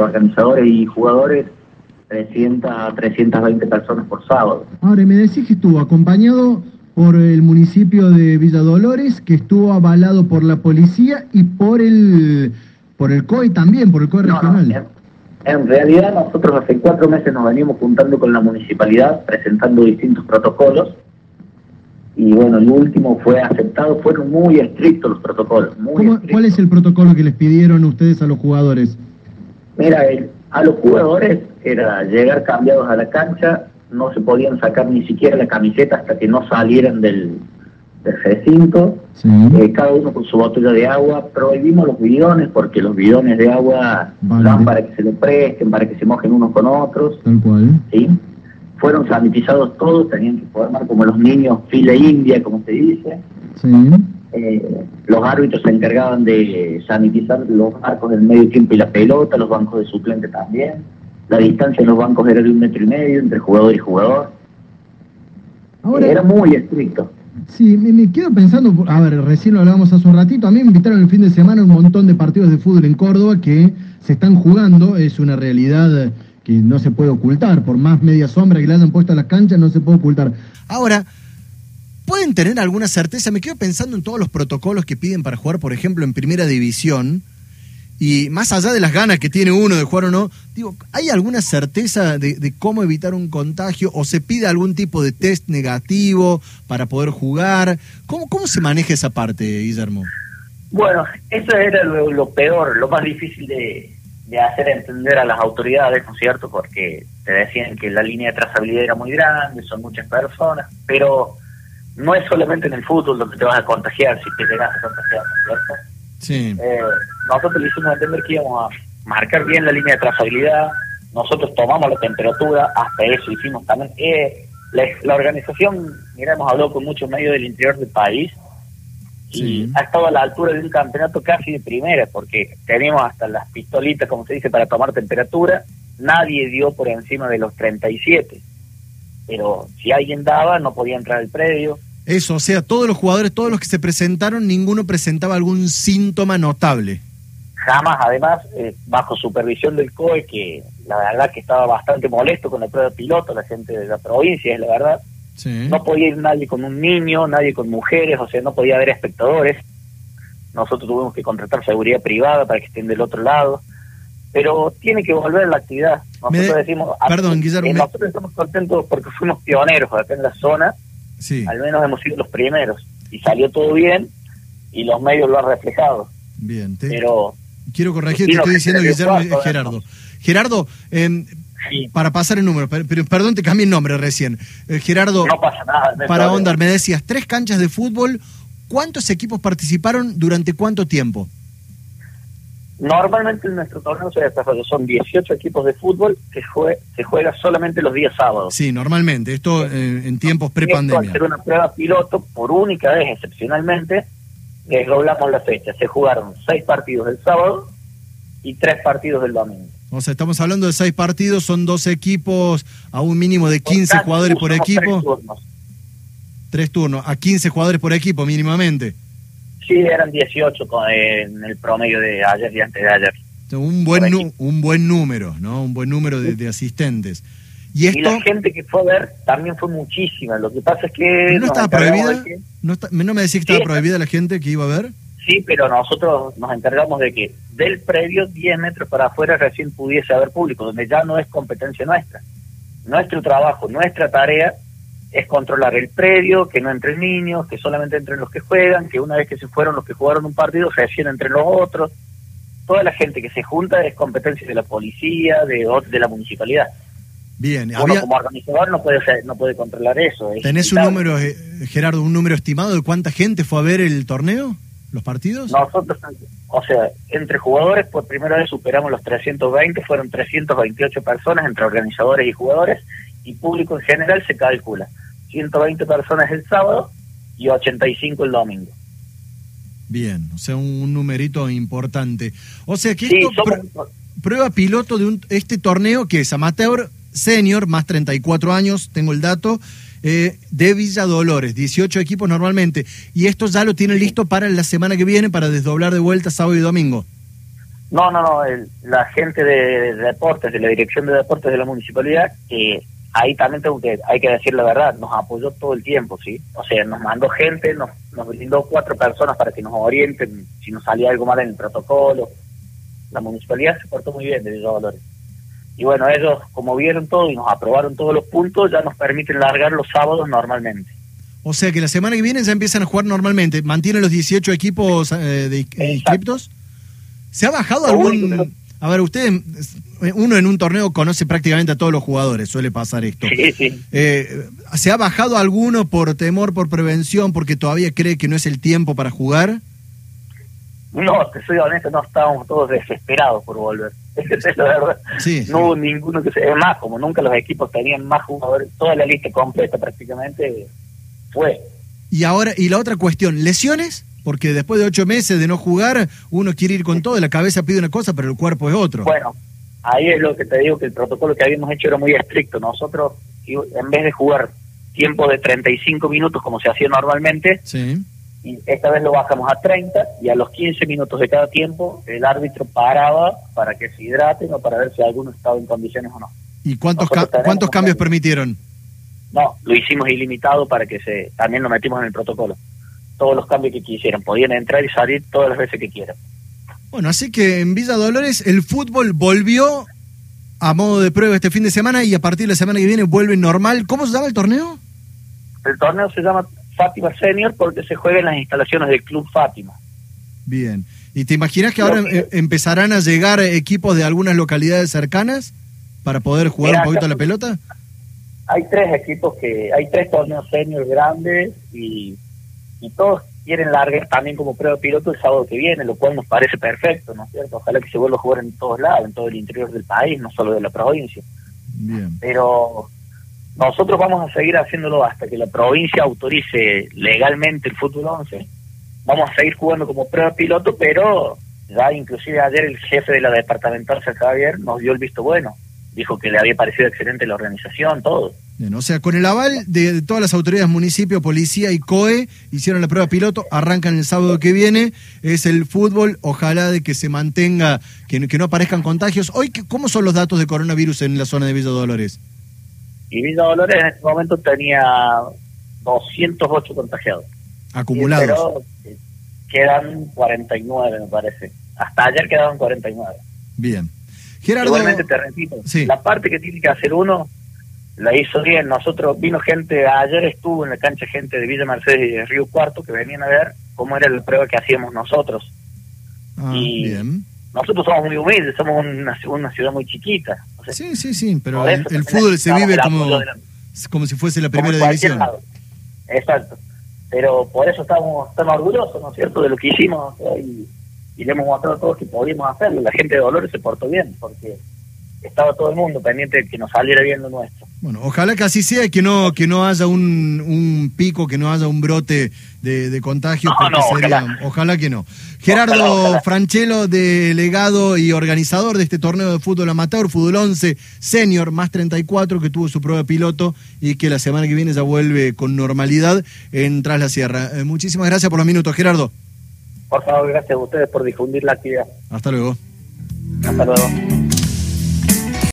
organizadores y jugadores 300 a 320 personas por sábado. Ahora, me decís que estuvo acompañado por el municipio de Villa Dolores, que estuvo avalado por la policía y por el por el COE también, por el COE No, no, regional. en, en realidad nosotros hace cuatro meses nos venimos juntando con la municipalidad, presentando distintos protocolos. Y bueno, el último fue aceptado, fueron muy estrictos los protocolos. Muy ¿Cómo- estrictos. ¿Cuál es el protocolo que les pidieron ustedes a los jugadores? Mira, el- a los jugadores era llegar cambiados a la cancha, no se podían sacar ni siquiera la camiseta hasta que no salieran del, del recinto, Sí. eh, cada uno con su botella de agua, prohibimos los bidones porque los bidones de agua Vale. dan para que se lo presten, para que se mojen unos con otros, Tal cual. ¿sí? Fueron sanitizados todos, tenían que formar como los niños fila india, como se dice. Sí. Eh, los árbitros se encargaban de sanitizar los marcos del medio tiempo y la pelota, los bancos de suplente también. La distancia en los bancos era de un metro y medio entre jugador y jugador. Ahora, Era muy estricto. Sí, me, me quedo pensando, a ver, recién lo hablábamos hace un ratito, a mí me invitaron el fin de semana a un montón de partidos de fútbol en Córdoba que se están jugando, es una realidad que no se puede ocultar, por más media sombra que le hayan puesto a las canchas, no se puede ocultar. Ahora, ¿pueden tener alguna certeza? Me quedo pensando en todos los protocolos que piden para jugar, por ejemplo, en primera división. Y más allá de las ganas que tiene uno de jugar o no, digo, ¿hay alguna certeza de, de cómo evitar un contagio? ¿O se pide algún tipo de test negativo para poder jugar? ¿Cómo, cómo se maneja esa parte, Guillermo? Bueno, eso era lo, peor, lo más difícil de hacer entender a las autoridades, ¿no es cierto? Porque te decían que la línea de trazabilidad era muy grande, son muchas personas, pero no es solamente en el fútbol donde te vas a contagiar si te llegas a contagiar, ¿no es cierto? Sí. Eh, nosotros le hicimos entender que íbamos a marcar bien la línea de trazabilidad, nosotros tomamos la temperatura, hasta eso hicimos también. Eh, la, la organización, mira, hemos hablado con muchos medios del interior del país y Sí. ha estado a la altura de un campeonato casi de primera, porque teníamos hasta las pistolitas, como se dice, para tomar temperatura, nadie dio por encima de los 37, pero si alguien daba no podía entrar al predio. Eso, o sea, todos los jugadores, todos los que se presentaron, ninguno presentaba algún síntoma notable. jamás, además, eh, bajo supervisión del COE, que la verdad que estaba bastante molesto con la prueba de piloto, la gente de la provincia, es la verdad. Sí. No podía ir nadie con un niño, nadie con mujeres, o sea, no podía haber espectadores. Nosotros tuvimos que contratar seguridad privada para que estén del otro lado. Pero tiene que volver la actividad. Nosotros Me- decimos, perdón, eh, Guillermo, me- nosotros estamos contentos porque fuimos pioneros acá en la zona, Sí, al menos hemos sido los primeros. Y salió todo bien y los medios lo han reflejado. bien. te- Pero quiero corregir, te estoy diciendo Guillermo cuarto, Gerardo. Gerardo, em, sí, para pasar el número, per- pero, perdón, te cambié el nombre recién. Eh, Gerardo, no pasa nada. no para ahondar, me decías, tres canchas de fútbol, ¿cuántos equipos participaron durante cuánto tiempo? Normalmente en nuestro torneo se desarrolla, son 18 equipos de fútbol que jue- se juega solamente los días sábados. Sí, normalmente, esto eh, en tiempos pre-pandemia. ser una prueba piloto, por única vez excepcionalmente, desdoblamos la fecha. Se jugaron seis partidos el sábado y tres partidos el domingo. O sea, estamos hablando de seis partidos, son dos equipos a un mínimo de 15 Cada jugadores por somos tres equipo, turnos. tres turnos, a 15 jugadores por equipo mínimamente. Sí, eran 18 con- en el promedio de ayer y antes de ayer. Un buen, nu- un buen número, ¿no? Un buen número de, de asistentes. Y la gente que fue a ver también fue muchísima. Lo que pasa es que... ¿no estaba prohibida? que- ¿No, está- ¿No me decís que estaba Sí, prohibida la gente que iba a ver? Sí, pero nosotros nos encargamos de que del predio 10 metros para afuera recién pudiese haber público, donde ya no es competencia nuestra. Nuestro trabajo, nuestra tarea es controlar el predio, que no entren niños, que solamente entren los que juegan, que una vez que se fueron los que jugaron un partido, recién entren los otros. Toda la gente que se junta es competencia de la policía, de, de la municipalidad. Bien, Uno había, como organizador no puede ser- no puede controlar eso. es ¿tenés un número, eh, Gerardo, un número estimado de cuánta gente fue a ver el torneo? ¿Los partidos? Nosotros, o sea, entre jugadores, por primera vez superamos los 320, fueron 328 personas entre organizadores y jugadores, y público en general se calcula 120 personas el sábado y 85 el domingo. Bien, o sea, un, un numerito importante. O sea que Sí, esto somos- prue- prueba piloto de un, este torneo que es amateur, senior, más 34 años, tengo el dato, eh, de Villa Dolores, 18 equipos normalmente. Y esto ya lo tienen listo para la semana que viene, para desdoblar de vuelta sábado y domingo. No, no, no, la gente de, deportes, de la dirección de deportes de la municipalidad, que ahí también tengo que, hay que decir la verdad, nos apoyó todo el tiempo, ¿sí? O sea, nos mandó gente, nos, nos brindó cuatro personas para que nos orienten si nos salía algo mal en el protocolo. La municipalidad se portó muy bien de Villa Dolores. Y bueno, ellos, como vieron todo y nos aprobaron todos los puntos, ya nos permiten largar los sábados normalmente. O sea que la semana que viene ya empiezan a jugar normalmente. ¿Mantienen los 18 equipos eh, de inscriptos? ¿Se ha bajado algún.? A ver, usted, uno en un torneo conoce prácticamente a todos los jugadores, suele pasar esto. Sí, sí. Eh, ¿Se ha bajado alguno por temor, por prevención, porque todavía cree que no es el tiempo para jugar? No, te soy honesto, no estábamos todos desesperados por volver. es la verdad. Sí, no hubo ninguno que se. Es más, como nunca los equipos tenían más jugadores, toda la lista completa prácticamente fue. Y ahora, y la otra cuestión, ¿lesiones? Porque después de ocho meses de no jugar, uno quiere ir con todo, la cabeza pide una cosa, pero el cuerpo es otro. Bueno, ahí es lo que te digo, que el protocolo que habíamos hecho era muy estricto. Nosotros, en vez de jugar tiempo de 35 minutos como se hacía normalmente, y esta vez lo bajamos a 30 y a los 15 minutos de cada tiempo el árbitro paraba para que se hidraten o para ver si alguno estaba en condiciones o no. ¿Y cuántos, cuántos cambios permitieron? No, lo hicimos ilimitado para que se también lo metimos en el protocolo todos los cambios que quisieran. Podían entrar y salir todas las veces que quieran. Bueno, así que en Villa Dolores el fútbol volvió a modo de prueba este fin de semana y a partir de la semana que viene vuelve normal. ¿Cómo se llama el torneo? El torneo se llama Fátima Senior porque se juega en las instalaciones del Club Fátima. Bien. ¿Y te imaginas que ahora em, empezarán a llegar equipos de algunas localidades cercanas para poder jugar un poquito la pelota? Hay tres equipos que, hay tres torneos senior grandes y y todos quieren largar también como prueba piloto el sábado que viene, lo cual nos parece perfecto, ¿no es cierto? Ojalá que se vuelva a jugar en todos lados, en todo el interior del país, no solo de la provincia. Bien. Pero nosotros vamos a seguir haciéndolo hasta que la provincia autorice legalmente el fútbol 11. Vamos a seguir jugando como prueba piloto, pero ya inclusive ayer el jefe de la departamental, San Javier, nos dio el visto bueno. Dijo que le había parecido excelente la organización, todo. Bien, o sea, con el aval de, todas las autoridades, municipio, policía y COE, hicieron la prueba piloto, arrancan el sábado que viene, es el fútbol, ojalá de que se mantenga, que, que no aparezcan contagios. Hoy, ¿cómo son los datos de coronavirus en la zona de Villa Dolores? Y Villa Dolores en este momento tenía 208 contagiados. Acumulados. Pero eh, quedan 49, me parece. Hasta ayer quedaban 49. Bien. Gerardo... Igualmente te repito, la parte que tiene que hacer uno la hizo bien. Nosotros vino gente, ayer estuvo en la cancha gente de Villa Mercedes y de Río Cuarto que venían a ver cómo era la prueba que hacíamos nosotros. Ah, y bien. nosotros somos muy humildes, somos una, una ciudad muy chiquita. sí, sí, sí, pero el, fútbol se vive como, como si fuese la primera división. Exacto. Pero por eso estamos, estamos orgullosos, ¿no es cierto?, de lo que hicimos y, y le hemos mostrado a todos que podíamos hacerlo. La gente de Dolores se portó bien, porque estaba todo el mundo pendiente de que nos saliera bien lo nuestro. Bueno, ojalá que así sea, que no que no haya un, un pico, que no haya un brote de, de contagio. ojalá. que no. Gerardo Franchelo, delegado y organizador de este torneo de fútbol amateur, fútbol 11 senior, más 34, que tuvo su prueba piloto y que la semana que viene ya vuelve con normalidad en Tras la Sierra. Eh, muchísimas gracias por los minutos, Gerardo. Por favor, gracias a ustedes por difundir la actividad. Hasta luego. Hasta luego.